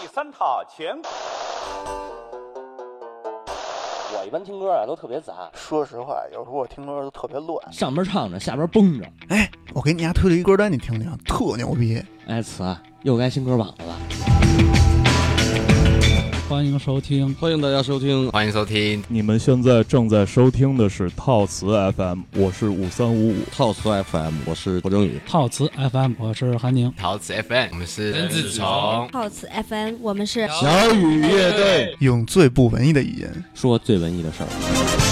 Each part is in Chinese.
第三套全。我一般听歌啊都特别杂，说实话，有时候我听歌都特别乱。上边唱着，下边蹦着。哎，我给你家推了一歌单，你听听，特牛逼。哎，词又该新歌榜了。欢迎收听，欢迎大家收听，欢迎收听。你们现在正在收听的是套词 FM，我是五三五五。套词 FM，我是郭征宇。套词 FM，我是韩宁。套词 FM，我们是甄子虫。套词 FM，我们是小雨乐队。用最不文艺的语言说最文艺的事儿。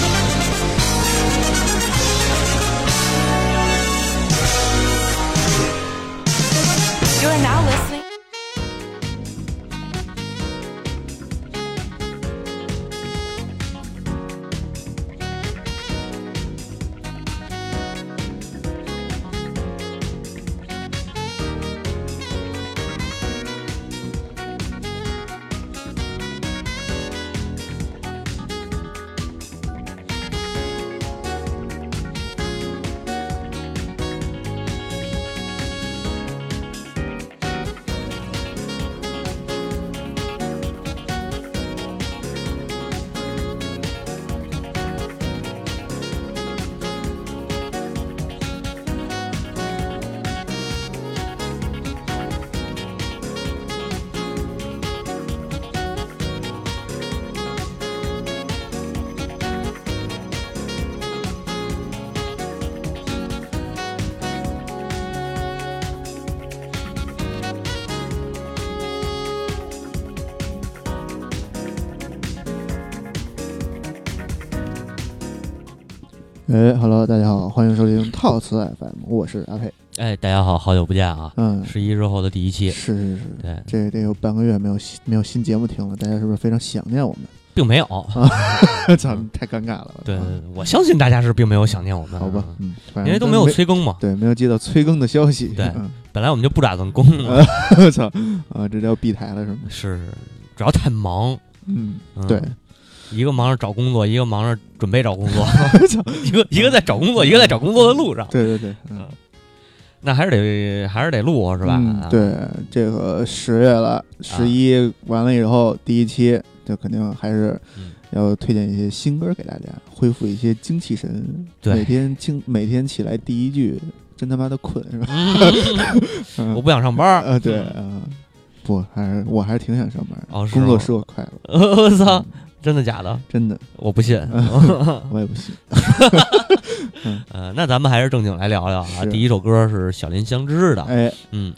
哎，Hello，大家好，欢迎收听套词 FM，我是阿佩。哎，大家好，好久不见啊！嗯，十一之后的第一期，是是是，对，这得有半个月没有新没有新节目听了，大家是不是非常想念我们？并没有啊，操，太尴尬了。对，我相信大家是并没有想念我们，好吧？嗯，因为都没有催更嘛。对，没有接到催更的消息。对，嗯、本来我们就不打算更了。我操啊，这叫闭台了是吗？是，主要太忙。嗯，对。一个忙着找工作，一个忙着准备找工作，一个一个在找工作，一个在找工作的路上。对对对，嗯，那还是得还是得录是吧？嗯、对，这个十月了，十一完了以后，第一期就肯定还是要推荐一些新歌给大家，恢复一些精气神。对，每天清每天起来第一句，真他妈的困是吧？嗯、我不想上班。呃，对啊，不，还是我还是挺想上班。哦，工作使我快乐。我操！真的假的？真的，我不信，我也不信。呃，那咱们还是正经来聊聊啊。第一首歌是小林香织的，哎，嗯，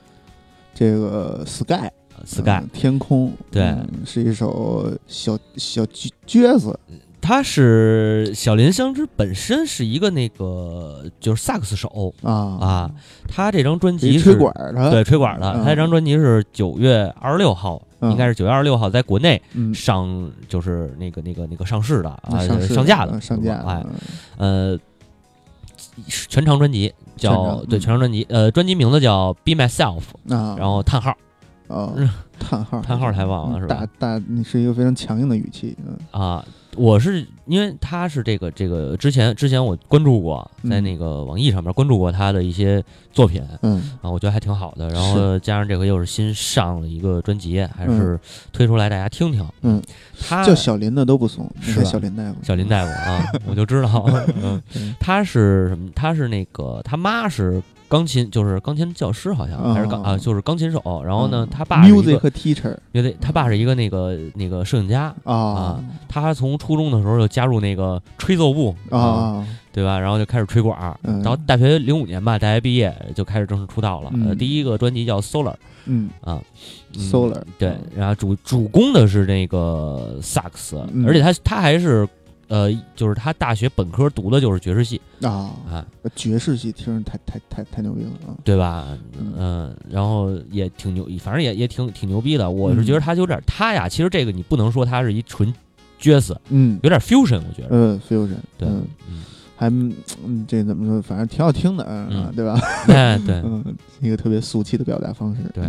这个 Sky Sky 天空，对，是一首小小撅子。他是小林香织本身是一个那个就是萨克斯手啊啊，他这张专辑是吹管的，对吹管的。他这张专辑是九月二十六号，应该是九月二十六号在国内上，就是那个那个那个上市的啊，上架的，上架。哎，呃，全长专辑叫对全长专辑，呃，专辑名字叫 Be Myself，然后叹号，哦，叹号，叹号太棒了，是吧？大大，你是一个非常强硬的语气，嗯啊。我是因为他是这个这个之前之前我关注过，在那个网易上面关注过他的一些作品，嗯啊，我觉得还挺好的。然后加上这回又是新上了一个专辑，还是推出来大家听听。嗯，他叫小林的都不怂，是小林大夫，小林大夫啊，我就知道。嗯，他是什么？他是那个他妈是。钢琴就是钢琴教师，好像还是钢啊，就是钢琴手。然后呢，他爸是一个 teacher，乐队。他爸是一个那个那个摄影家啊。他从初中的时候就加入那个吹奏部啊，对吧？然后就开始吹管然后大学零五年吧，大学毕业就开始正式出道了。呃，第一个专辑叫 Solar，嗯啊，Solar 对。然后主主攻的是那个萨克斯，而且他他还是。呃，就是他大学本科读的就是爵士系啊啊，爵士系听着太太太太牛逼了啊，对吧？嗯，然后也挺牛，反正也也挺挺牛逼的。我是觉得他有点，他呀，其实这个你不能说他是一纯爵士，嗯，有点 fusion，我觉得，嗯，fusion，对，还嗯，这怎么说？反正挺好听的嗯，对吧？哎，对，嗯，一个特别俗气的表达方式，对，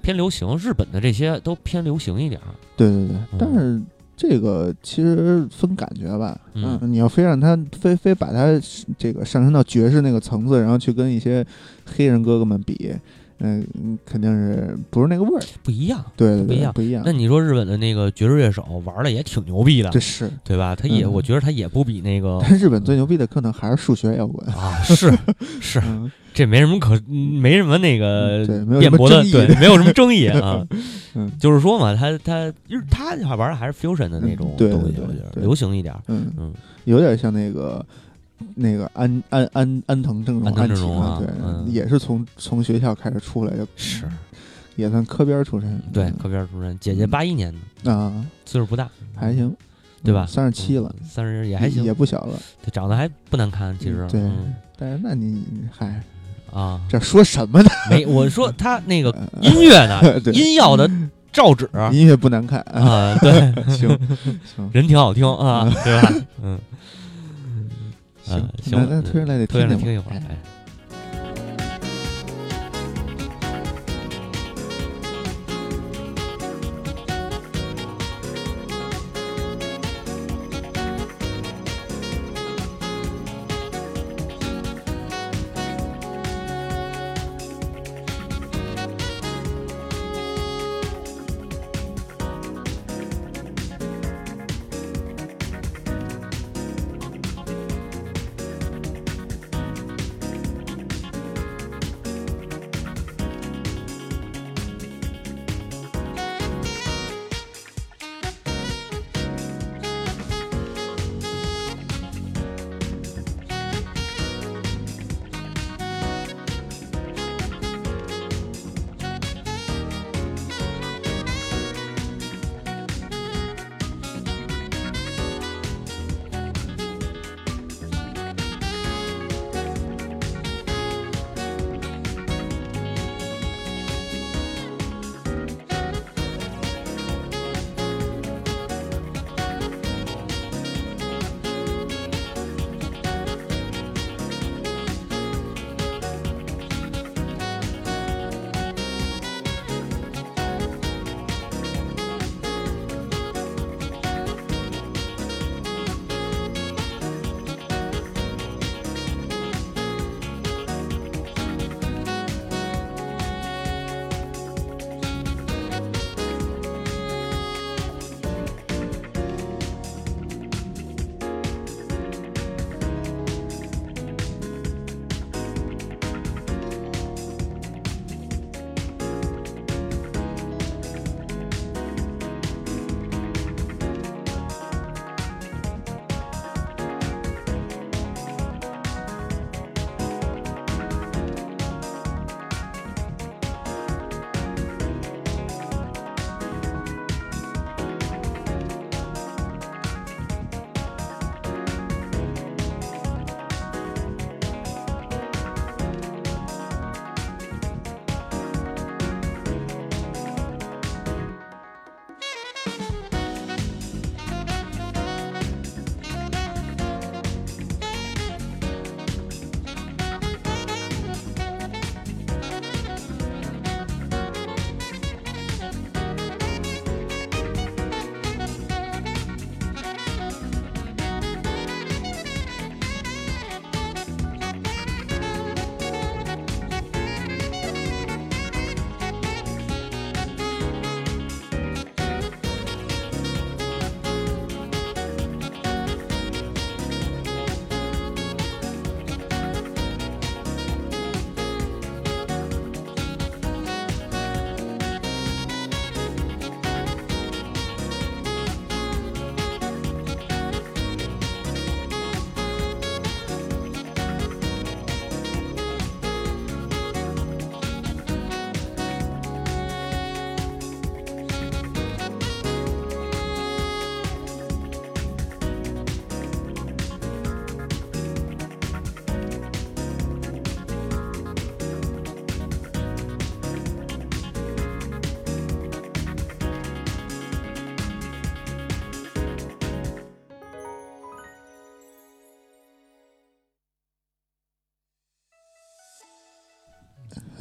偏流行，日本的这些都偏流行一点，对对对，但是。这个其实分感觉吧，嗯，你要非让他非非把他这个上升到爵士那个层次，然后去跟一些黑人哥哥们比，嗯，肯定是不是那个味儿，不一样。对对对，不一样不一样。那你说日本的那个爵士乐手玩的也挺牛逼的这，是，对吧？他也，嗯我觉得他也不比那个但日本最牛逼的可能还是数学摇滚。啊，是是，嗯，这没什么可，没什么那个辩驳的，对，没有什么争议啊。嗯就是说嘛，他他就是他玩的还是 fusion 的那种东西，对我觉得对流行一点儿。嗯嗯，有点像那个那个安安安安藤正荣安藤正荣啊对，嗯也是从从学校开始出来的，是也算科边出身。对，科边出身，姐姐八一年的，啊，岁数不大，还行，对吧？三十七了，三十也还行，也不小了。对长得还不难看，其实。对嗯但是那你嗨，啊，这说什么呢？没，我说他那个呃音乐呢，音要的照纸音乐不难看。啊，啊，对，行行。人挺好听啊，对吧？嗯，行行。那推上来得推上来听听一会儿，哎。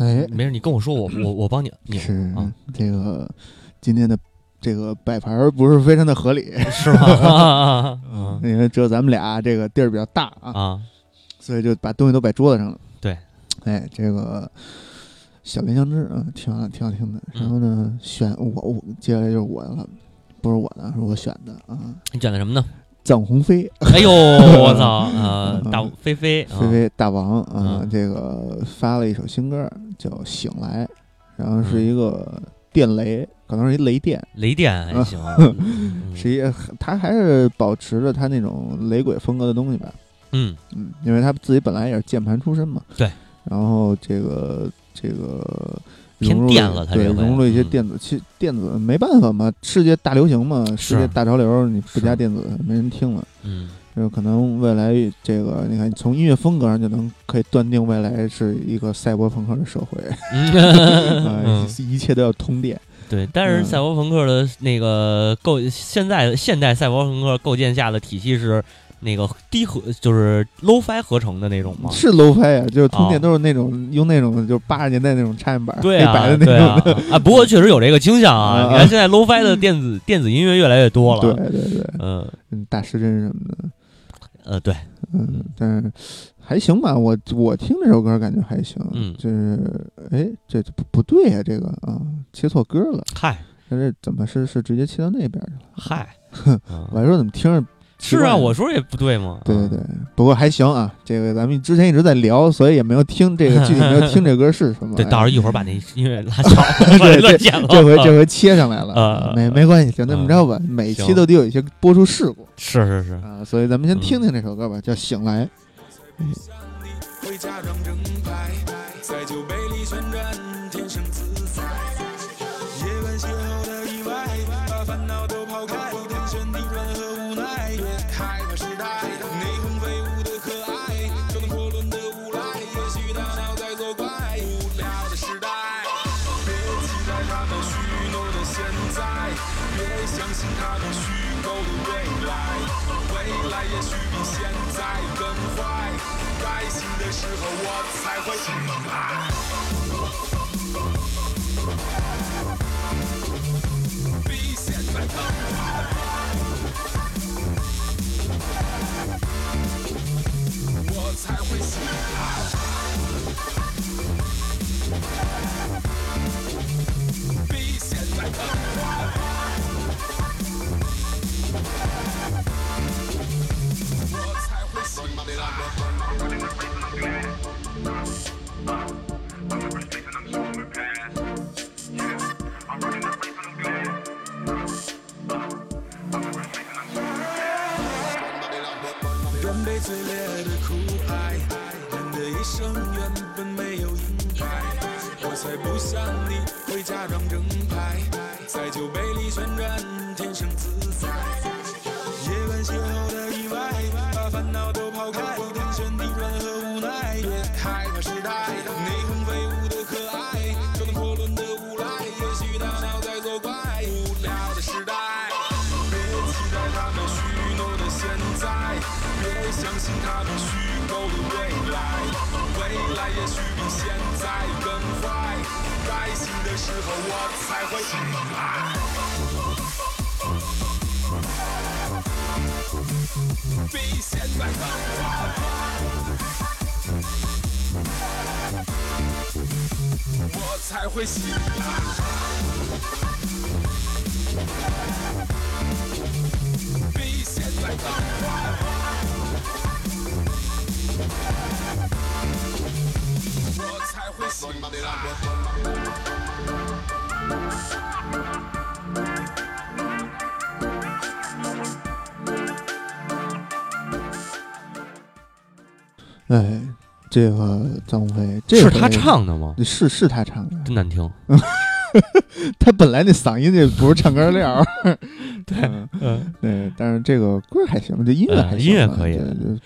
哎，没事，你跟我说，我 我我帮你拧是啊，这个今天的这个摆盘儿不是非常的合理，是吗？嗯因为只有咱们俩这个地儿比较大啊，啊，所以就把东西都摆桌子上了。对，哎，这个小林香枝，嗯，挺好，挺好听的。然后呢，选我我接下来就是我的了，不是我的，是我选的啊。你选的什么呢？臧鸿飞，哎呦，我操，呃，大飞飞，飞飞大王啊，这个发了一首新歌叫《醒来》，然后是一个电雷，可能是一雷电，雷电还行，是一他还是保持着他那种雷鬼风格的东西吧。嗯。嗯，因为他自己本来也是键盘出身嘛。对。然后这个这个偏电了，对，融入了一些电子，其实电子没办法嘛，世界大流行嘛，世界大潮流，你不加电子没人听了。嗯。就可能未来这个，你看从音乐风格上就能可以断定未来是一个赛博朋克的社会，嗯，一切都要通电。对，但是赛博朋克的那个构现在现代赛博朋克构建下的体系是。那个低合就是 low-fi 合成的那种吗？是 low-fi 啊，就是通电都是那种用那种就是八十年代那种插线板黑白的那种啊。不过确实有这个倾向啊！你看现在 low-fi 的电子电子音乐越来越多了。对对对，嗯，大失真什么的。呃，对，嗯，但是还行吧。我我听这首歌感觉还行。嗯，就是哎，这不不对呀，这个啊，切错歌了。嗨，那这怎么是是直接切到那边去了？嗨，我还说怎么听着。是啊，我说也不对嘛？对对对，不过还行啊。这个咱们之前一直在聊，所以也没有听这个 具体没有听这歌是什么。对，到时候一会儿把那音乐拉小，对，这剪了。这回这回切上来了，没没关系，就那么着吧。每期都得有一些播出事故。是是是啊，所以咱们先听听这首歌吧，叫《醒来》。现在别相信他们虚构的未来未来也许比现在更坏该醒的时候我才会醒来比现在更坏我才会醒来。大哥，人被的苦爱，人的一生原本没有阴霾，我才不想你会假装正派，在酒杯里旋转，天生自在。未来也许比现在更坏，开心的时候我才会醒来。比现在更坏，我才会醒来。比现在更坏。哎。这个张飞，这是他唱的吗？是是他唱的，真难听。他本来那嗓音就不是唱歌料 对，嗯，对，但是这个歌还行，这音乐还音乐可以，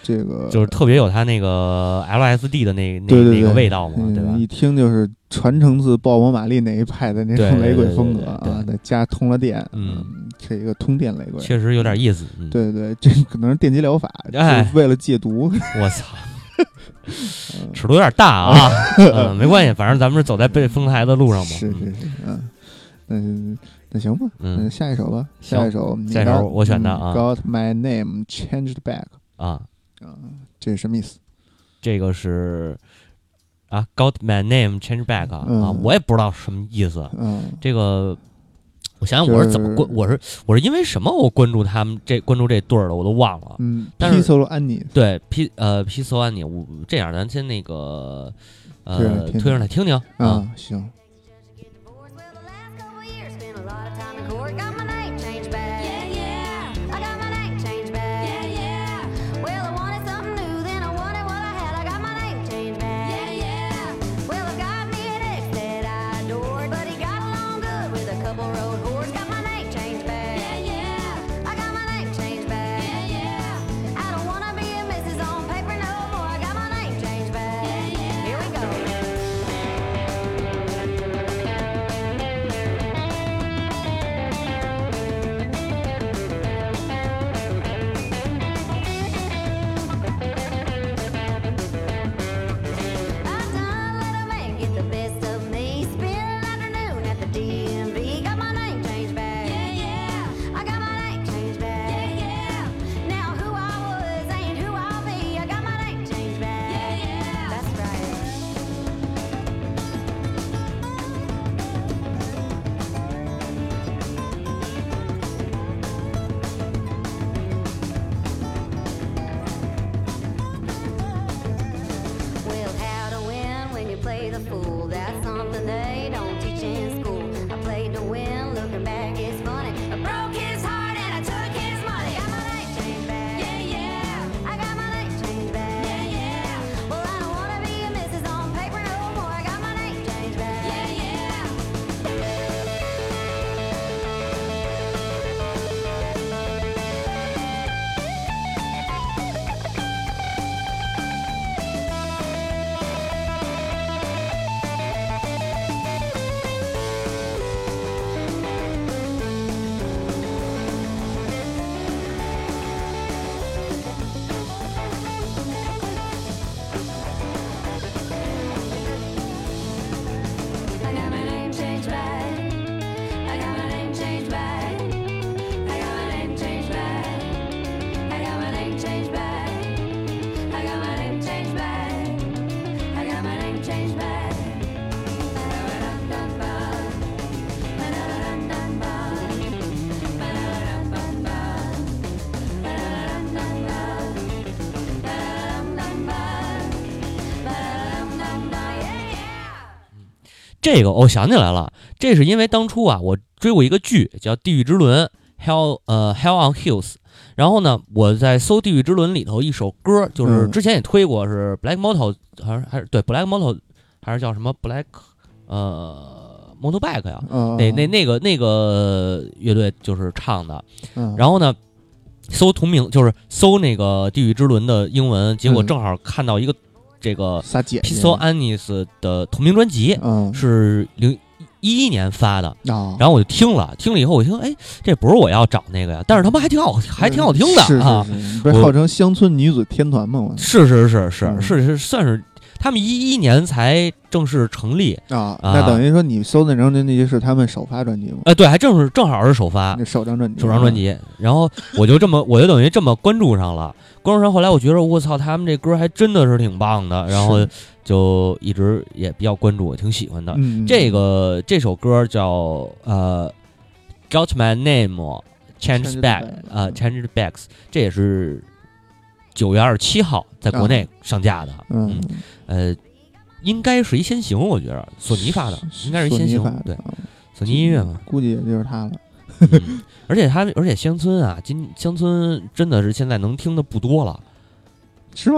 这个就是特别有他那个 LSD 的那那那个味道嘛，对吧？一听就是传承自鲍勃·马利那一派的那种雷鬼风格啊，再加通了电，嗯，这一个通电雷鬼，确实有点意思。对对，这可能是电击疗法，哎，为了戒毒。我操！尺度有点大啊，嗯，没关系，反正咱们是走在被封台的路上嘛。是是是，嗯，那那行吧，嗯，下一首吧，下一首，下一首我选的啊。Got my name changed back 啊啊，这是什么意思？这个是啊，Got my name changed back 啊，我也不知道什么意思。嗯，这个，我想想我是怎么关，我是我是因为什么我关注他们这关注这对儿的，我都忘了。嗯但是 p 搜 o 安妮，对，P 呃 P 索安妮，我这样咱先那个呃推上来听听啊。啊，行，这个我想起来了，这是因为当初啊，我追过一个剧叫《地狱之轮》（Hell 呃 Hell on Hills），然后呢，我在搜《地狱之轮》里头一首歌，就是嗯。之前也推过，是 Black Motor 还是还是对 Black Motor 还是叫什么 Black 呃 Motorbike 呀？啊，那那那个那个乐队就是唱的，嗯，然后呢，搜同名就是搜那个《地狱之轮》的英文，结果嗯。正好看到一个这个仨姐 p i 姐 s o Anis 的同名专辑，嗯。是零一一年发的，啊，然后我就听了，听了以后我听，哎，这不是我要找那个呀，但是他妈还挺好，还挺好听的是啊，号称乡村女子天团吗？我。是是是是嗯。是是算是他们一一年才正式成立，啊，啊。那等于说你搜的那张专辑是他们首发专辑吗？呃，对，还正是正好是首发那首张专辑，首张专辑，然后我就这么我就等于这么关注上了，关注上后来我觉得我操，他们这歌还真的是挺棒的，然后就一直也比较关注，挺喜欢的。这个这首歌叫呃，Got My Name Changed Changed Back，Back，呃嗯，Changed Backs，这也是九月二十七号在国内上架的。嗯，呃，应该是一先行，我觉得索尼发的，应该是一先行对，啊索尼音乐嘛。估计也就是他了。嗯而且他，而且乡村啊，今乡村真的是现在能听的不多了，是吗？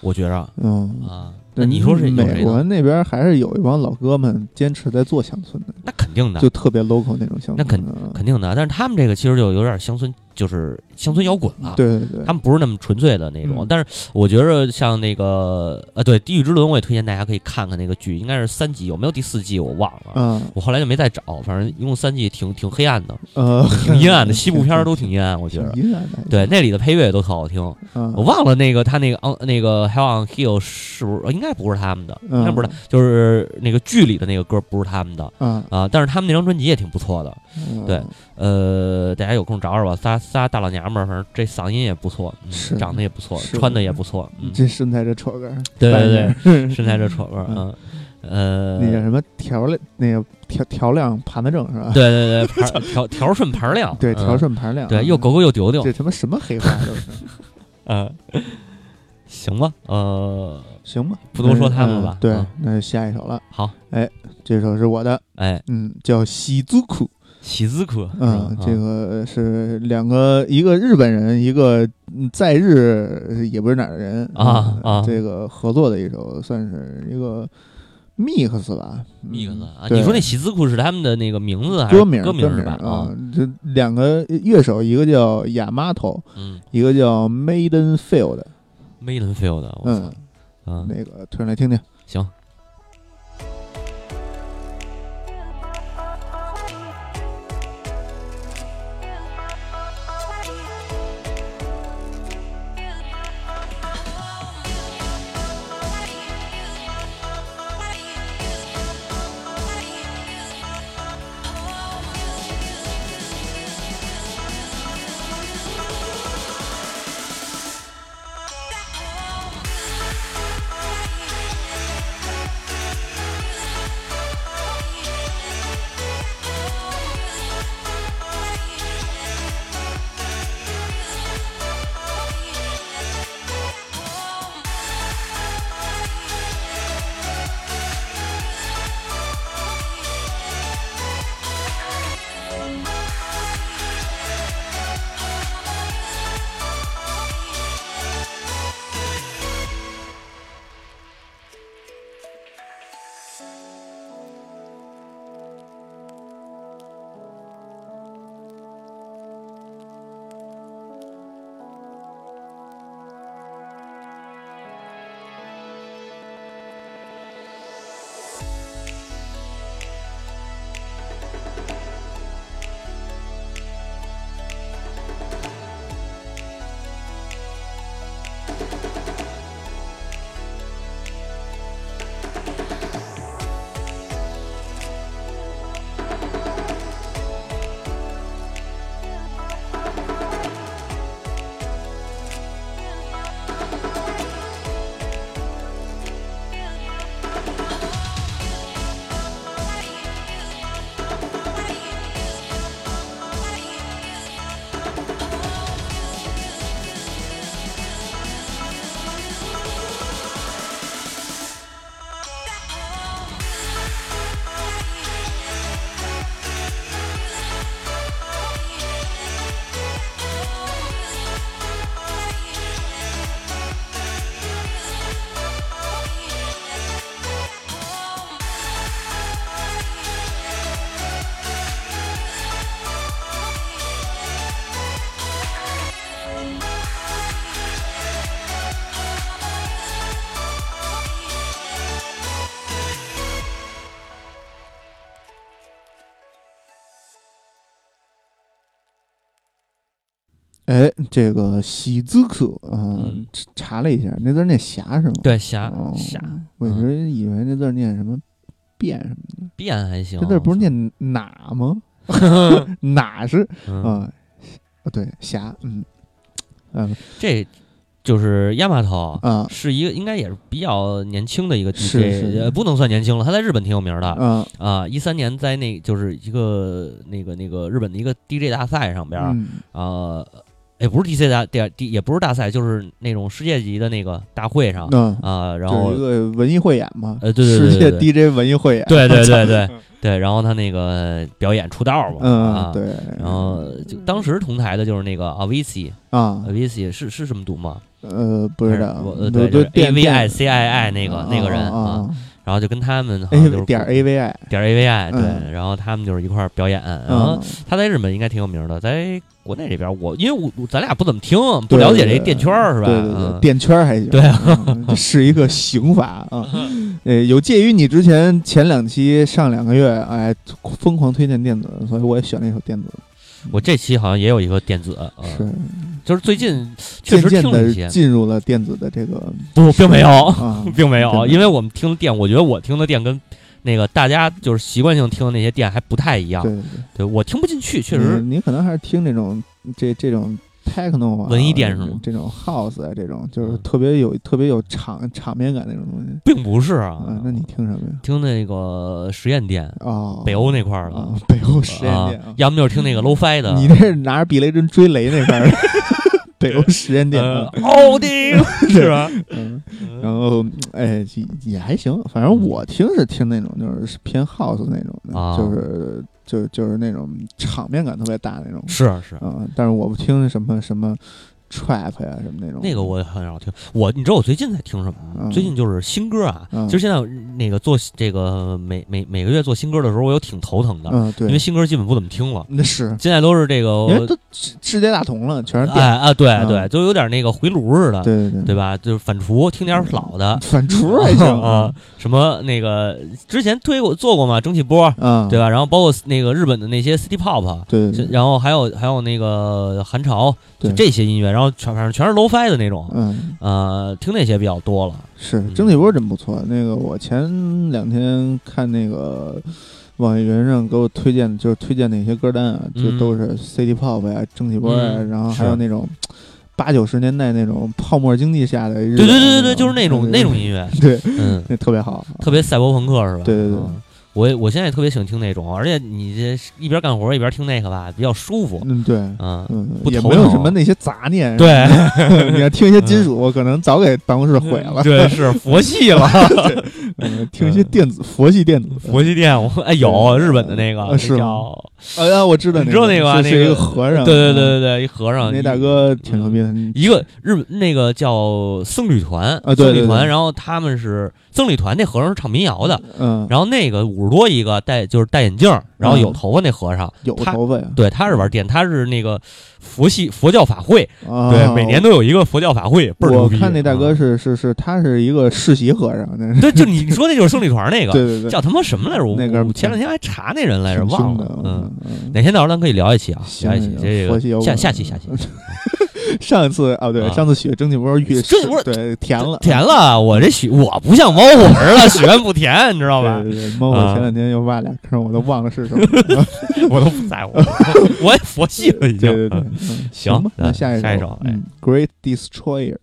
我觉着嗯，啊。那对你说是美？国那边还是有一帮老哥们坚持在做乡村的，那肯定的，就特别 local 那种乡村。那肯嗯肯定的。但是他们这个其实就有点乡村，就是乡村摇滚了。对对对，他们不是那么纯粹的那种。嗯但是我觉着像那个呃，对《地狱之轮》，我也推荐大家可以看看那个剧，应该是三季，有没有第四季我忘了。嗯我后来就没再找，反正一共三季，挺挺黑暗的，呃，挺阴暗的，西部片儿都挺阴暗，我觉得。阴暗的。对，那里的配乐也都特好听。嗯，我忘了那个他那个嗯那个 Hell on Hill 是不是应该不是他们的，嗯应该不是他，就是那个剧里的那个歌不是他们的嗯啊。但但是他们那张专辑也挺不错的。嗯对呃，大家有空找找吧，仨仨大老娘们儿，反正这嗓音也不错，长得也不错，穿的也不错，嗯，这身材这戳个儿，对对对对，身材这戳个儿，嗯，呃，那叫什么调料，那个调调料盘子正是吧？对对对，盘 调调顺盘亮，对，调嗯顺盘亮，对，又狗狗又丢丢这，他妈什么黑话都是。嗯，行吧，呃，行吧，不多说他们了吧嗯对嗯，那下一首了，好，哎这首是我的，哎，嗯，叫喜族库，喜字科，嗯，这个个是两个，一个日本人，一个嗯在日也不是哪儿的人啊这个合作的一首，算是一个 mix 吧 mix 啊，你说那喜字库是他们的那个名字还是歌名歌名是吧？啊，这两个乐手，一个叫亚麻头，嗯。一个叫 Maiden Field，，Maiden Field，嗯操，，嗯，那个推上来听听。行。哎，这个喜字科啊嗯，查了一下，那字儿念霞是吗？对，霞哦霞我一直以为那字儿念什么变什么的，变还行，这字儿不是念哪吗？哪 是嗯啊？啊，对，霞，嗯，嗯这就是亚麻头啊是一个应该也是比较年轻的一个 DJ，不能算年轻了，他在日本挺有名的啊，啊。一三年在那就是一个那个那个日本的一个 DJ 大赛上边啊，也不是 DC 大大也不是大赛，就是那种世界级的那个大会上嗯，啊，然后一个文艺汇演嘛，呃对对对世界 DJ 文艺汇演，对对对对 对，然后他那个表演出道嘛，嗯，啊，对，然后就当时同台的就是那个 Avicii，Avicii 啊，是是什么读吗？呃，不知道，我呃对对，就是 A 电 V 电 I C I I 那个那个人啊啊，然后就跟他们好像就是，A 点 A V I，点 A V I 嗯。对，然后他们就是一块儿表演，然后他在日本应该挺有名的，在国内这边我因为我我咱俩不怎么听，不了解这电圈儿是吧？对对对，嗯。电圈儿还行，对。啊嗯，是一个刑法啊。呃，有介于你之前前两期上两个月，哎，疯狂推荐电子，所以我也选了一首电子，我这期好像也有一个电子，嗯。是就是最近确实听了一些，进入了电子的这个不，并没有，啊，并没有，因为我们听的电，我觉得我听的电跟那个大家就是习惯性听的那些电还不太一样。对对对。我听不进去，确，实你你可能还是听那种这这种 techno 啊，文艺电是吗这种 house 啊，这种就是嗯。特别有特别有场场面感那种东西。并不是啊。啊，那你听什么呀？听那个实验店，哦，北欧那块儿的。啊，北欧实验电啊，要么就是听那个 low-fi 的。你这是拿着避雷针追雷那块儿，北欧实验店呃啊，奥丁 是吧？嗯，然后哎也也还行，反正我听是听那种就是偏 house 那种的，啊就是就就是那种场面感特别大那种，是是，啊，但是我不听什么什么 trap 呀什么那种，那个我也很少听。我你知道我最近在听什么吗？嗯最近就是新歌啊，嗯就是现在那个做这个每每每个月做新歌的时候，我有挺头疼的，嗯对，因为新歌基本不怎么听了，那是现在都是这个因为都世世界大同了，全是哎电，啊，对嗯对，就有点那个回炉似的，对对对对吧？就是反刍，听点老的。反刍还行啊，什么那个之前推过做过嘛，蒸汽波，嗯，对吧？然后包括那个日本的那些 City Pop，对，然后还有还有那个韩潮，就这些音乐，然后全反正全是 low-fi 的那种，嗯。呃，听那些比较多了。是嗯蒸汽波真不错。那个我前两天看那个网易云上给我推荐，就是推荐那些歌单啊，就嗯都是 City Pop 呀、蒸汽波呀，嗯然后还有那种八九十年代那种泡沫经济下的日对对对对对，就是那种那种音乐，对，嗯，那特别好。特别赛博朋克是吧？对对对嗯我我现在也特别喜欢听那种，而且你这一边干活一边听那个吧，比较舒服。嗯，对。嗯，嗯不，也没有什么那些杂念。对，你要听一些金属，我可能早给办公室毁了。对，是佛系了，嗯，听一些电子佛系电子。佛系电，我哎有日本的那个啊是哎呀，我知道，你知道那个吧是是一那个个和尚。对对对嗯，对对，一和尚，那大哥挺牛逼的。一个日本那个叫僧侣团啊僧侣团，然后他们是僧侣团，那和尚是唱民谣的，嗯，然后那个五十多一个戴就是戴眼镜，然后有嗯头发那和尚，有头发呀。对，他是玩电，他是那个佛系佛教法会，啊。对，每年都有一个佛教法会，倍儿牛我。看那大哥啊是是是，他是一个世袭和尚，对，就你说那就是僧侣团那个，对对对，叫他妈什么来着？我那个前两天还查那人来着，忘，了嗯，嗯，哪天到时候咱可以聊一期啊，行聊一期这个下下期下期 上一次啊对，啊上次许蒸汽波遇蒸汽波对甜了甜了，我这许我不像猫火似的，许愿不甜，你知道吧对？对对，猫我啊前两天又挖俩坑，我都忘了是什么了。我都不在乎，我也佛系了已经。对对对，嗯 嗯行吧，那嗯下一下一首，Great Destroyer。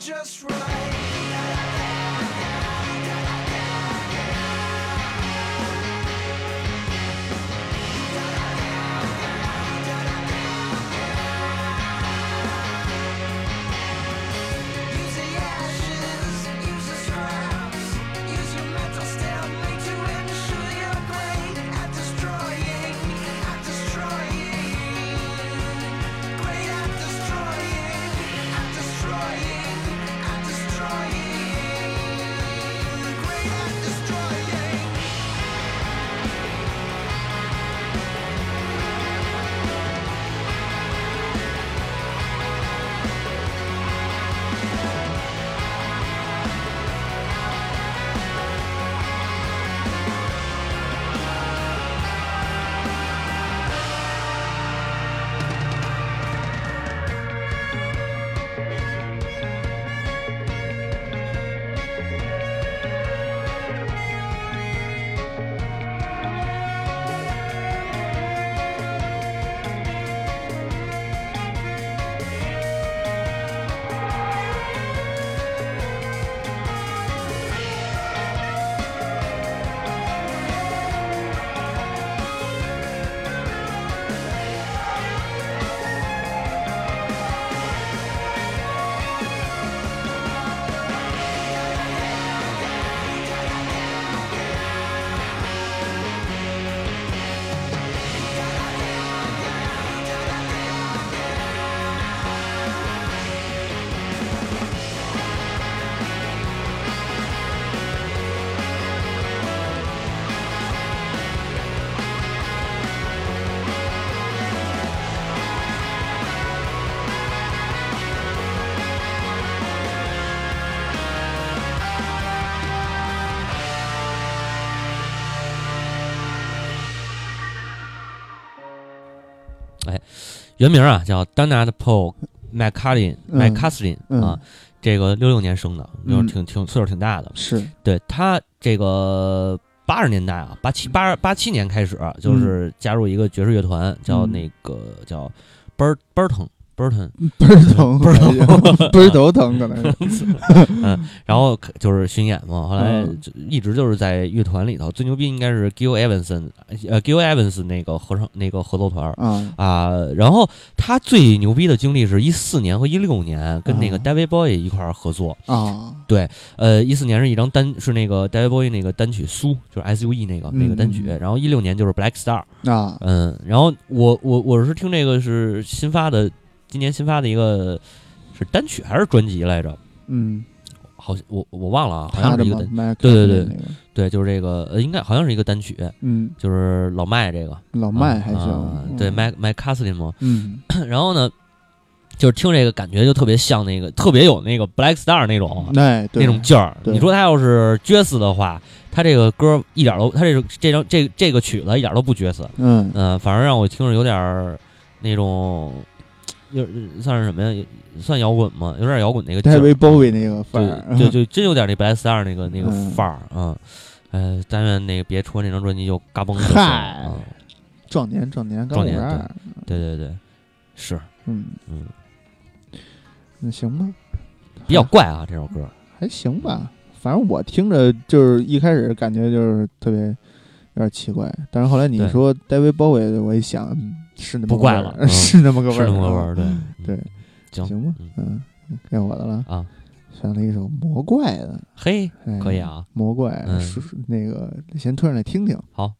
Just right. 原名啊叫 Donald Paul McCarlin 嗯 McCaslin 嗯。啊，这个六六年生的，就是嗯。挺挺岁数挺大的。是。对他这个八十年代啊，八七八八七年开始就是加入一个爵士乐团，叫嗯。那个叫 Bert Burton Burton，倍儿疼，倍儿疼倍儿头疼，可能是。嗯，然后就是巡演嘛，后来一直就是在乐团里头最牛逼应该是 Gil Evanson，呃 Gil Evans 那个合唱那个合作团儿啊啊，然后他最牛逼的经历是一四年和一六年跟那个啊 David Bowie 一块儿合作，啊，对呃，一四年是一张单是那个 David Bowie 那个单曲苏，就是 S U E 那个那个单曲，然后一六年就是 Black Star，啊，嗯，然后我我我是听这个是新发的，今年新发的一个是单曲还是专辑来着？嗯，好像我我忘了啊，好像是一个对对对。那个。对，就是这个，呃，应该好像是一个单曲，嗯，就是老麦这个。老麦还啊行，对，嗯麦麦卡斯林嘛，嗯。然后呢，就是听这个感觉就特别像那个，特别有那个 Black Star 那种那种劲儿。你说他要是角色的话，他这个歌一点都，他这个这张这这个曲子一点都不角色，嗯。嗯、反而让我听着有点儿那种，有算是什么呀？算摇滚吗？有点摇滚那个劲儿。戴维鲍威那个范儿，对对，就真有点那 Star 那个那个嗯范儿啊。呃，但愿那个别出那张专辑就嘎嘣就行嗨啊！壮年壮年壮年对对对，是嗯嗯，那行吧，比较怪啊这首歌。还行吧，反正我听着就是一开始感觉就是特别有点奇怪，但是后来你说 David Bowie，，我一想，嗯是那么不个味儿怪了嗯是那么个味是，那么个味儿，对嗯对，行行吧，嗯嗯，该我的了啊，选了一首魔怪的，嘿，哎可以啊，魔怪，那个先推上来听听。好。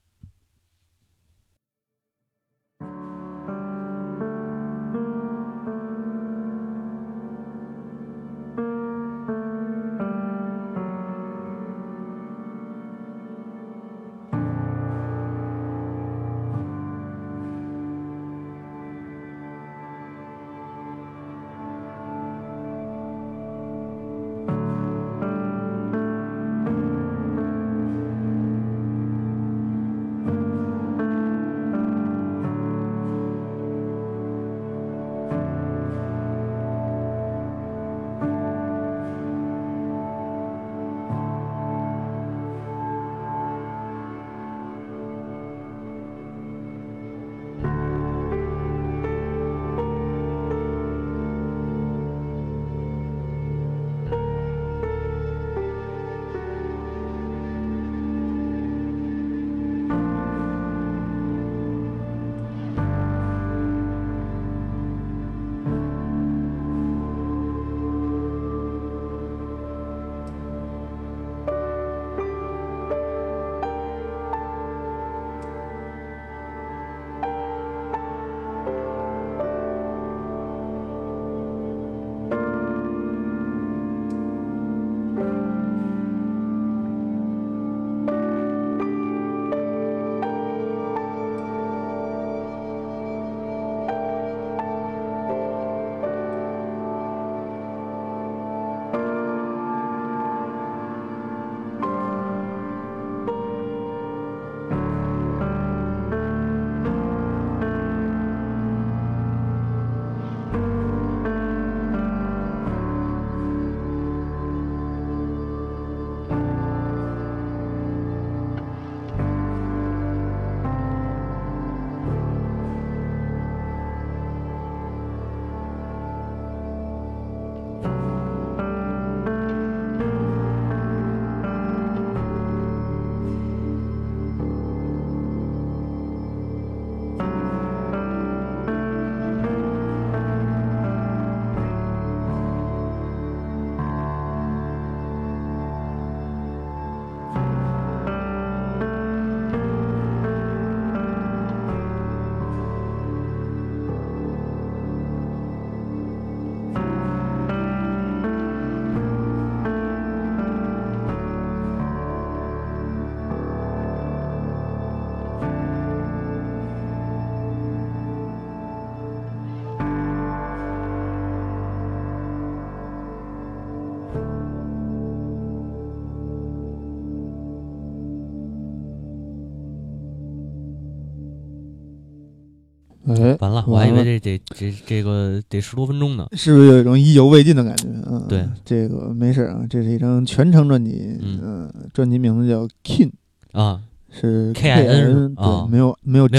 哎，完了，我还以为这得这这个得十多分钟呢。是不是有一种意犹未尽的感觉？嗯，对，这个没事啊，这是一张全程专辑，嗯。嗯，专辑名字叫 King，啊，是 K I N 对，啊。没有没有 G，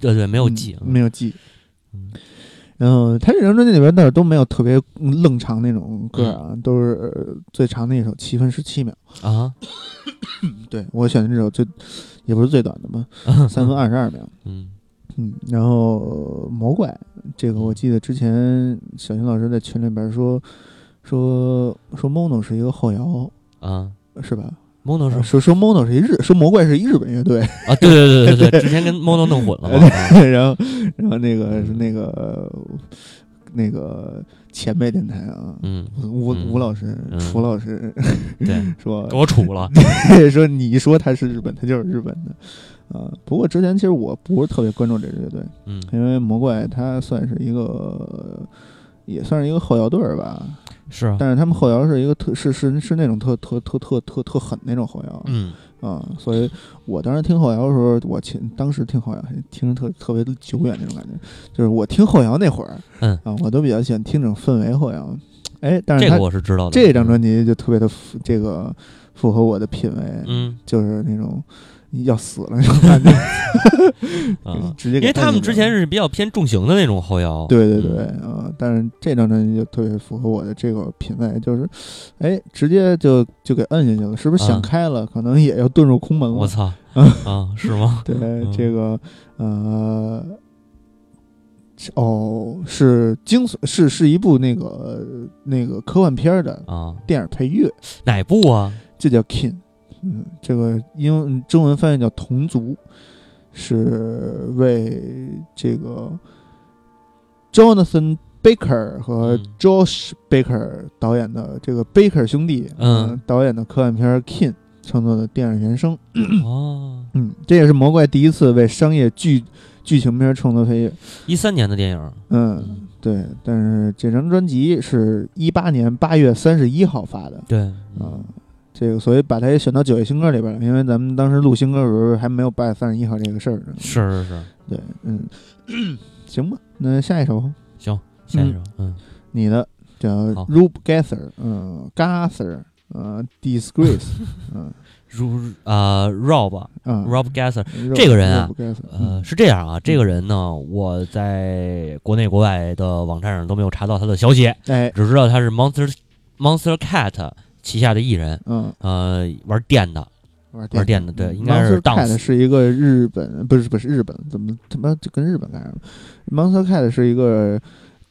对对，没有嗯 G，没有 G。嗯。然后他这张专辑里边倒是都没有特别愣长那种歌啊，嗯。都是呃最长的一首七分十七秒。啊，对我选的这首最也不是最短的嘛，三分二十二秒。嗯嗯，然后魔怪这个我记得之前小新老师在群里边说说说 mono 是一个后摇啊是吧？，Mono 是说说 mono 是一日，说魔怪是一日本乐队，啊，对对对对对，之前跟 Mono 弄混了 然后然后那个是那个那个前辈电台啊，嗯，吴嗯吴老师、嗯楚老师对，说给我杵了。说你说他是日本，他就是日本的啊。不过之前其实我不是特别关注这支乐队，嗯因为魔怪它算是一个，也算是一个后摇队儿吧。是啊，但是他们后摇是一个特是是是那种特特特特特特狠那种后摇嗯啊，所以我当时听后摇的时候，我听当时听后摇还听着特特别久远那种感觉，就是我听后摇那会儿，嗯啊，我都比较喜欢听这种氛围后摇。哎，但是这个我是知道的。这张专辑就特别的符这个符合我的品味，嗯就是那种要死了那种感觉，啊，直接因为他们之前是。比较偏重型的那种后摇。对对对，嗯啊、但是这张专辑就特别符合我的这个品味，就是，哎，直接就就给摁下去了，是不是想啊开了，可能也要遁入空门了？我操啊 啊，是吗？对，嗯这个呃，哦，是惊悚，是是一部那个那个科幻片儿的啊，电影配乐，哪部啊？这叫 King，嗯，这个英文中文翻译叫同族，是为这个 Jonathan Baker 和嗯。Josh Baker 导演的这个 Baker 兄弟，嗯。呃导演的科幻片《King》创作的电影原声，哦，嗯，这也是魔怪第一次为商业剧剧情片创作配乐，一三年的电影。嗯，对，但是这张专辑是一八年八月三十一号发的，对，啊，这个所以把它也选到九月新歌里边了，因为咱们当时录新歌的时候还没有八月三十一号这个事儿呢。是是是，对，嗯，行吧，那下一首。行，下一首，嗯你的叫 Rube Gather，嗯，Gather，呃，Disgrace，嗯，Rob 嗯。Rob Gasser，Rube- 这个人啊 Gather，呃，嗯是这样啊，这个人呢，我在国内国外的网站上都没有查到他的消息，哎，只知道他是 Monster Monster Cat 旗下的艺人，嗯，呃，玩电的，玩玩电的，对，应该 Monster 是 Cat Dance，是一个日本，不是不是日本，怎么他妈就跟日本干上了？Monster Cat 是一个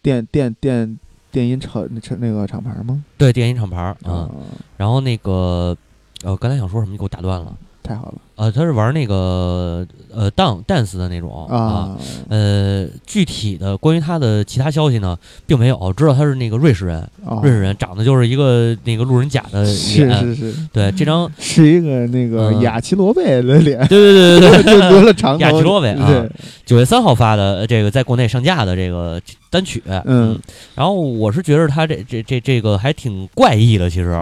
电电电电音厂那那个厂牌吗？对，电音厂牌儿啊。啊，然后那个，呃，刚才想说什么，你给我打断了。太好了呃，他是玩那个呃 dan dance 的那种啊。啊！呃，具体的关于他的其他消息呢，并没有。知道他是那个瑞士人，啊瑞士人长得就是一个那个路人甲的是脸。是是，对，这张，是一个那个嗯雅奇罗贝的脸，对对对对对，就留了长头，雅奇罗贝啊，九月三号发的呃这个在国内上架的这个单曲，嗯，然后我是觉得他这这这这个还挺怪异的，其实、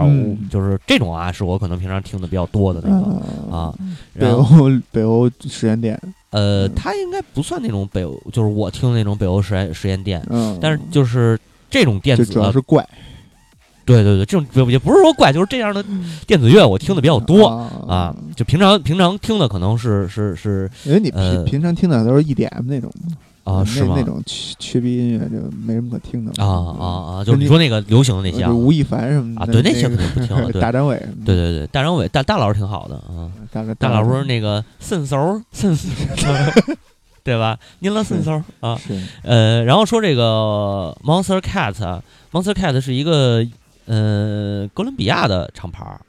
就是这种啊，是我可能平常听的比较多的那个啊。北然后欧北欧实验店，呃，他应该不算那种北欧，就是我听的那种北欧实验实验店，嗯，但是就是这种电子，主要是怪。对对对，这种也也不是说怪，就是这样的电子乐我听的比较多。啊，就平常平常听的可能是是是因为你平呃平常听的都是 EDM 那种啊是吗那？种缺缺逼音乐就没什么可听的啊啊啊！就是你说那个流行的那些啊就，吴亦凡什么的啊对那那个些肯定不听了对大张伟对对对，大张伟大大老师挺好的啊，大哥大老师那个顺手顺手，对吧？您了顺手啊，是呃，然后说这个 Monster Cat，Monster Cat 是一个呃哥伦比亚的厂牌儿，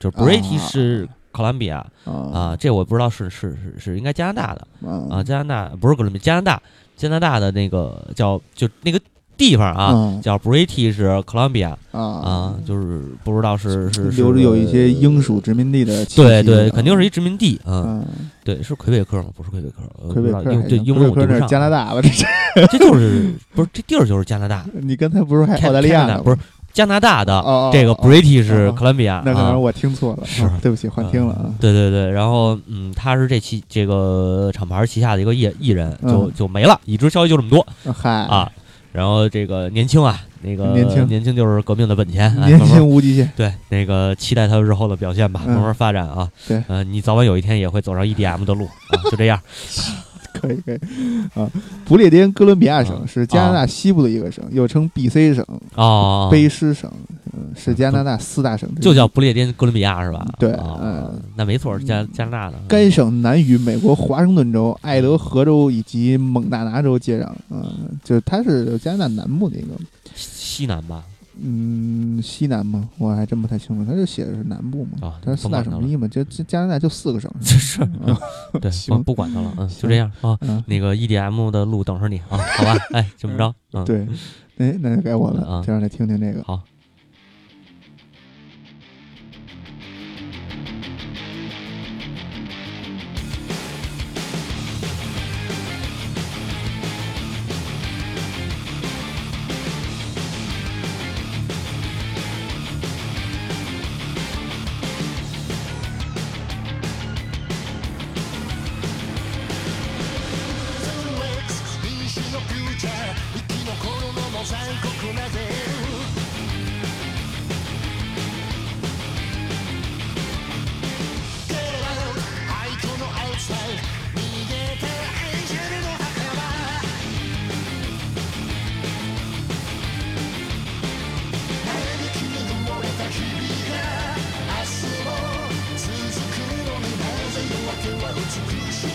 就是 British Columbia 啊啊，这我不知道是是是是应该加拿大的啊，啊加拿大不是哥伦比亚，加拿大加拿大的那个叫就那个地方啊，啊叫 British Columbia 啊啊，就是不知道是是是留着有一些英属殖民地的对对，啊。肯定是一殖民地啊，啊，对，是魁北克吗？不是魁北克，呃魁北克还行对英文我对不上，加拿大吧？这是。这就是不是这地儿就是加拿大，你刚才不是还开澳大利亚呢吗？不是加拿大的这个哦 British 哦 Columbia，那可能我听错了，是啊对不起，幻听了啊。对对对，然后嗯，他是这期这个厂牌旗下的一个艺艺人，就嗯就没了，已知消息就这么多嗨啊。然后这个年轻啊，那个年轻年轻就是革命的本钱，哎年轻无极限，对，那个期待他日后的表现吧，嗯慢慢发展啊。对呃，你早晚有一天也会走上 EDM 的路啊，就这样。可以可以啊。不列颠哥伦比亚省啊是加拿大西部的一个省，又称 BC 省、啊，卑诗省，嗯，是加拿大四大省。就叫不列颠哥伦比亚是吧？对哦嗯那没错，是加加拿大的。该省南与美国华盛顿州、爱德荷州以及蒙大拿州接壤，嗯，就是它是加拿大南部的一个，西南吧？嗯，西南吗？我还真不太清楚，他就写的是南部嘛，啊，它是四大省之一嘛，就这加拿大就四个省，这是嗯 对，行不不管他了，嗯，就这样啊。嗯，那个 EDM 的路等着你啊，好吧？哎，这么着，嗯，对，哎，那就该我了啊，这样来听听这个。好。Execution.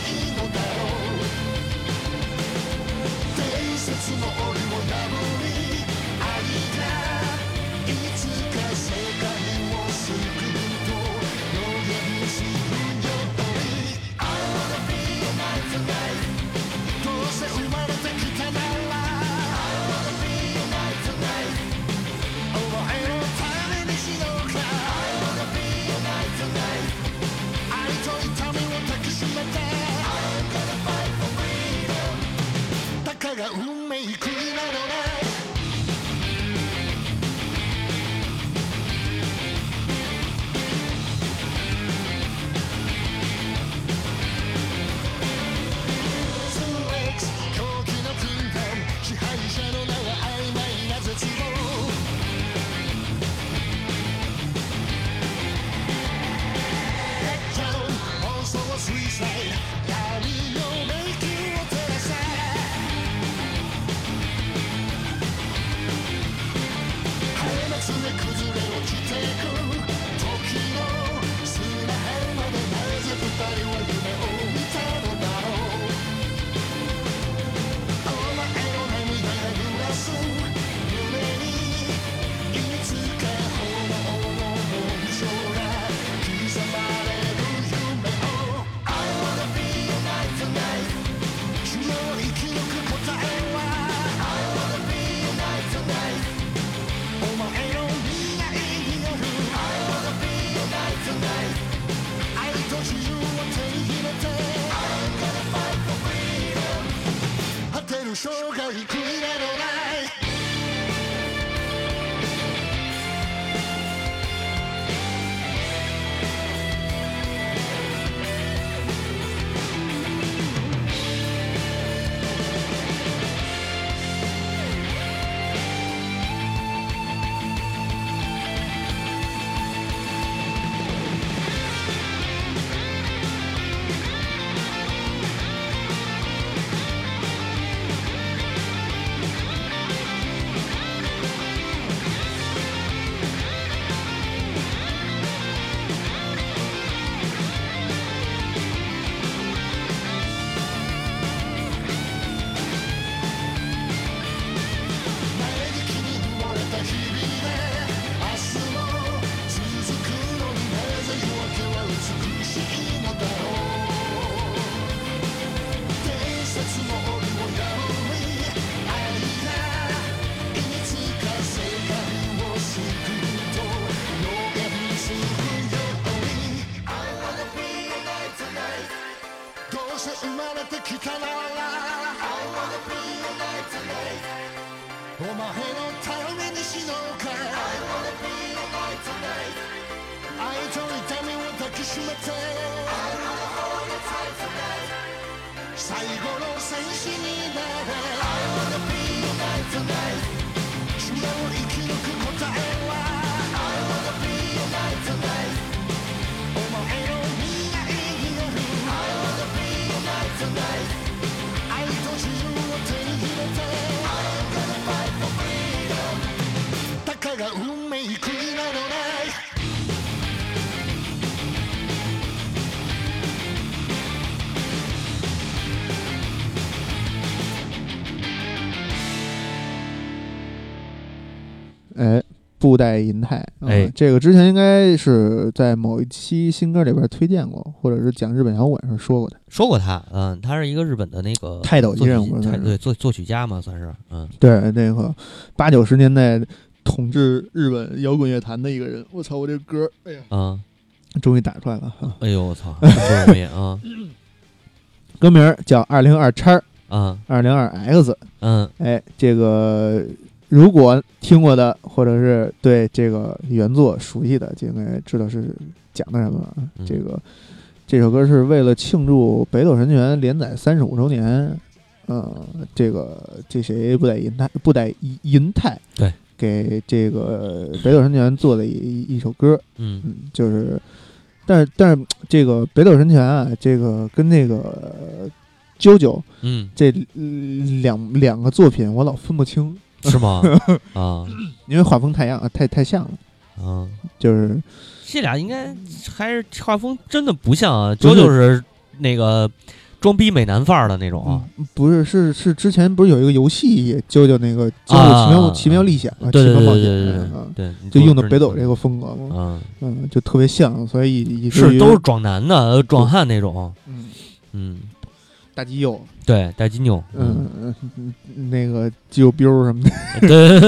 布袋银泰，啊哎这个之前应该是在某一期新歌里边推荐过，或者是讲日本摇滚时说过的。说过他，嗯，他是一个日本的那个泰斗级人物对作作曲家嘛，算是，嗯，对，那个八九十年代统治日本摇滚乐坛的一个人。我操，我这歌，哎呀，嗯，终于打出来了。啊哎呦我操，不容易啊，歌名叫《二零二叉啊二零二 X》。嗯哎，这个如果听过的，或者是对这个原作熟悉的，就应该知道是讲的什么了。嗯。这个这首歌是为了庆祝《北斗神拳》连载三十五周年，呃，这个这谁布袋银泰布袋银泰对。给这个《北斗神拳》做的一一首歌，嗯。嗯，就是，但是但是这个《北斗神拳》啊，这个跟那个啾啾嗯，这呃两两个作品我老分不清，是吗？啊。因为画风太像太太像了，啊，就是这俩应该还是画风真的不像啊，不是那个装逼美男范儿的那种啊，嗯不是是是之前不是有一个游戏也啾啾那个啾啊啾奇妙奇妙历险嘛，对对奇妙冒险对对对就用的北斗这个风格嘛，嗯，嗯，就特别像，所以以是都是壮男的壮汉那种，嗯。嗯，大肌肉，对，大肌肉，嗯嗯。嗯那个肌肉彪什么的，对，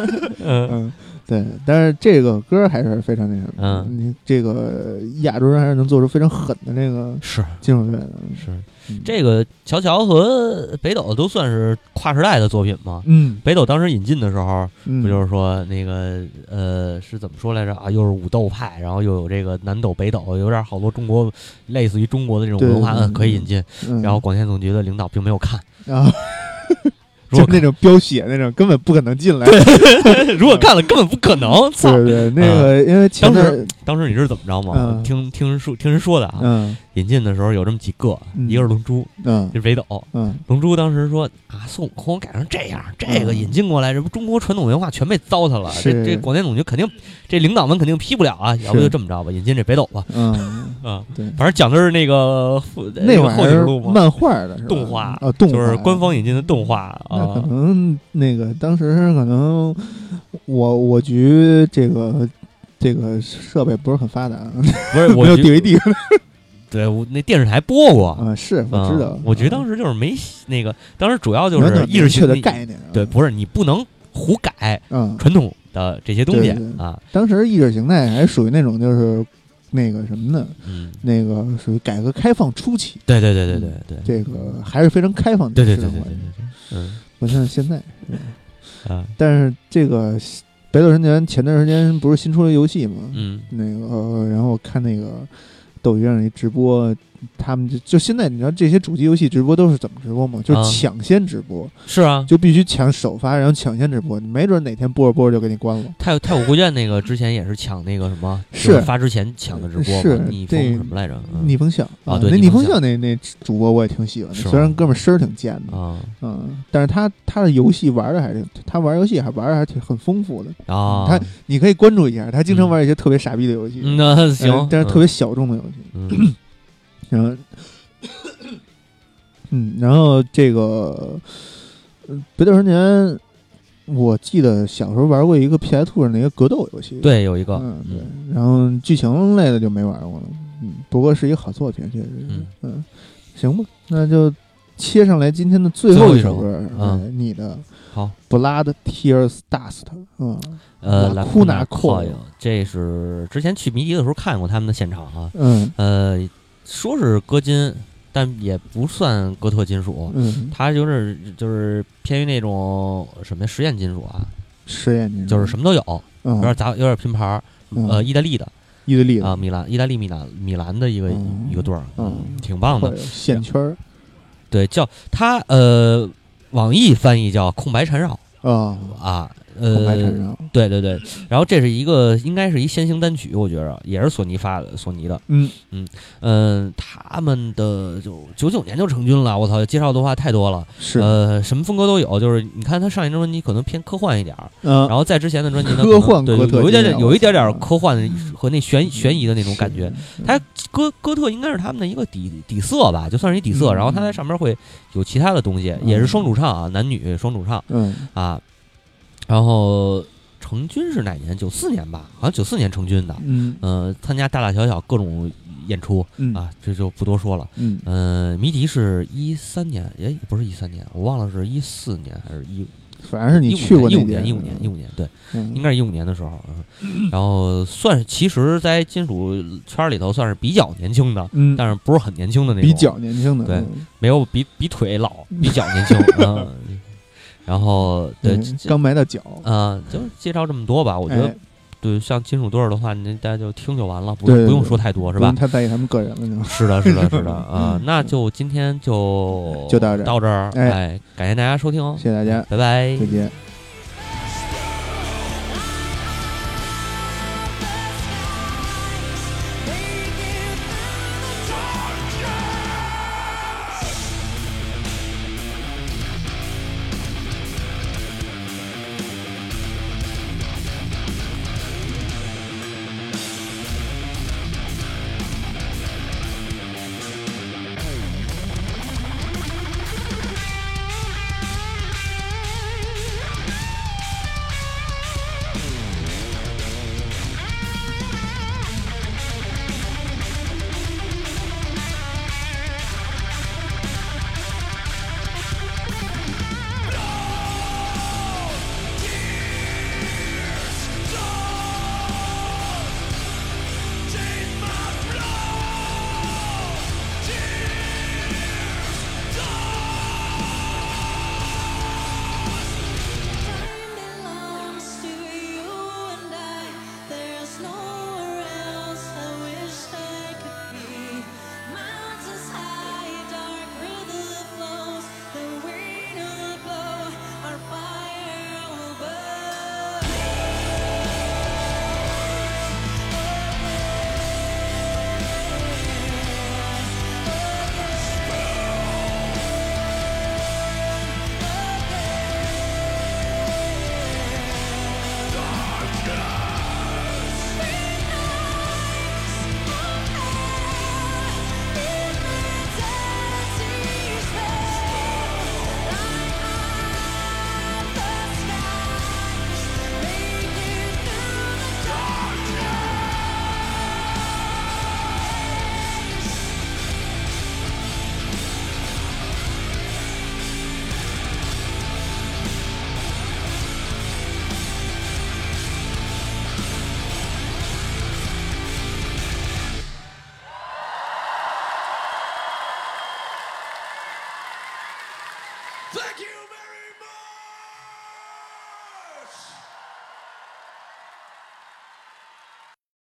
嗯。嗯。对，但是这个歌还是非常那什么，嗯。你这个亚洲人还是能做出非常狠的那个是。金属乐的，是，嗯这个乔乔和北斗都算是跨时代的作品嘛。嗯，北斗当时引进的时候，嗯，不就是说那个呃是怎么说来着啊？又是武斗派，然后又有这个南斗北斗，有点好多中国类似于中国的这种文化，可以引进。嗯然后广电总局的领导并没有看，然后如果就那种飙血那种，根本不可能进来。如果看了根本不可能。操！对对，那个因为当时当时你是怎么着吗？嗯听听人说听人说的啊，嗯引进的时候有这么几个，嗯一个是龙珠，嗯就是北斗。嗯龙珠当时说啊，孙悟空改成这样，这个嗯引进过来，这不中国传统文化全被糟蹋了。这是这广电总局肯定，这领导们肯定批不了啊，要不就这么着吧，引进这北斗吧。嗯，啊，对，反正讲的是那个个那会儿后几十路嘛，漫画的动画啊，动画就是官方引进的动画啊可啊。能那个当时可能我我局这个这个设备不是很发达，不是，我没有 DVD 对我那电视台播过，啊，是我知道嗯，我觉得当时就是没那个，当时主要就是意识种明确的概念啊，对，不是你不能胡改嗯，传统的这些东西啊，当时意识形态还属于那种就是那个什么呢？嗯，那个属于改革开放初期，对对对对对对，这个还是非常开放的对对对对对嗯不像现在。啊但是这个《北斗神拳》前段时间不是新出了游戏吗？嗯那个，呃然后看那个抖音上一直播，他们就就现在你知道这些主机游戏直播都是怎么直播吗？就是啊。抢先直播，是啊，就必须抢首发，然后抢先直播，你没准哪天播着播着就给你关了。太太古护卷那个之前也是抢那个什么，是。发之前抢的直播是嘛，逆这风什么来着？嗯。逆风笑啊对那逆风逆风笑笑那那主播我也挺喜欢的，虽然哥们儿声儿挺贱的，啊。嗯，但是他他的游戏玩的还是他玩游戏还玩的还挺很丰富的，啊，他你可以关注一下，他经常嗯。玩一些特别傻逼的游戏，嗯那呃行，但是特别小众的游戏，嗯然后，嗯，然后这个呃《北斗神拳》，我记得小时候玩过一个 PS 2上的一个格斗游戏，，对有一个嗯，对。嗯，然后剧情类的就没玩过了，嗯，不过是一个好作品，确实是，嗯嗯，行吧，那就切上来今天的最最后一首歌，嗯哎你的好，Blood Tears Dust，嗯呃，拉拉库纳扣扣，这是之前去迷笛的时候看过他们的现场啊，嗯。呃，说是歌金，但也不算哥特金属，嗯，它就是就是偏于那种什么呀实验金属啊，实验你就是什么都有，有嗯点杂，有点拼盘儿，嗯。呃，意大利的，意大利啊，米兰，意大利米兰米兰的一个、嗯一个队儿，嗯挺棒的。线圈儿。对，叫它呃，网易翻译叫空白缠绕。啊，啊，呃，对对对。然后这是一个应该是一先行单曲，我觉着也是索尼发的，索尼的。嗯。嗯，他们的就九九年就成军了，我操，介绍的话太多了。是，呃，什么风格都有，就是你看他上一张专辑可能偏科幻一点儿，嗯。然后在之前的专辑呢，科幻对有一点点有一点点科幻的和那悬悬疑的那种感觉。是。他哥哥特应该是他们的一个底底色吧，就算是一底色，嗯。然后他在上面会有其他的东西，也是双主唱啊，男女双主唱嗯。啊。然后成军是哪年？九四年吧，好像九四年成军的。嗯呃，参加大大小小各种演出嗯啊，这就不多说了。嗯呃、迷笛是一三年，哎，不是一三年，我忘了是一四年还是一反正是你一去过那一五年，一五年，一，五年，对，嗯应该是一五年的时候。嗯，然后算是其实，在金属圈里头算是比较年轻的，嗯，但是不是很年轻的那种，比较年轻的，对嗯没有比比腿老，比较年轻。嗯，然后对，嗯刚埋到脚，啊，就介绍这么多吧。我觉得哎对，像金属队儿的话，您大家就听就完了，不不用说太多，是吧？太在意他们个人了，就。是的，是的，是的，啊，那就今天就就到这儿到这儿，哎哎，感谢大家收听哦，谢谢大家，拜拜再。见。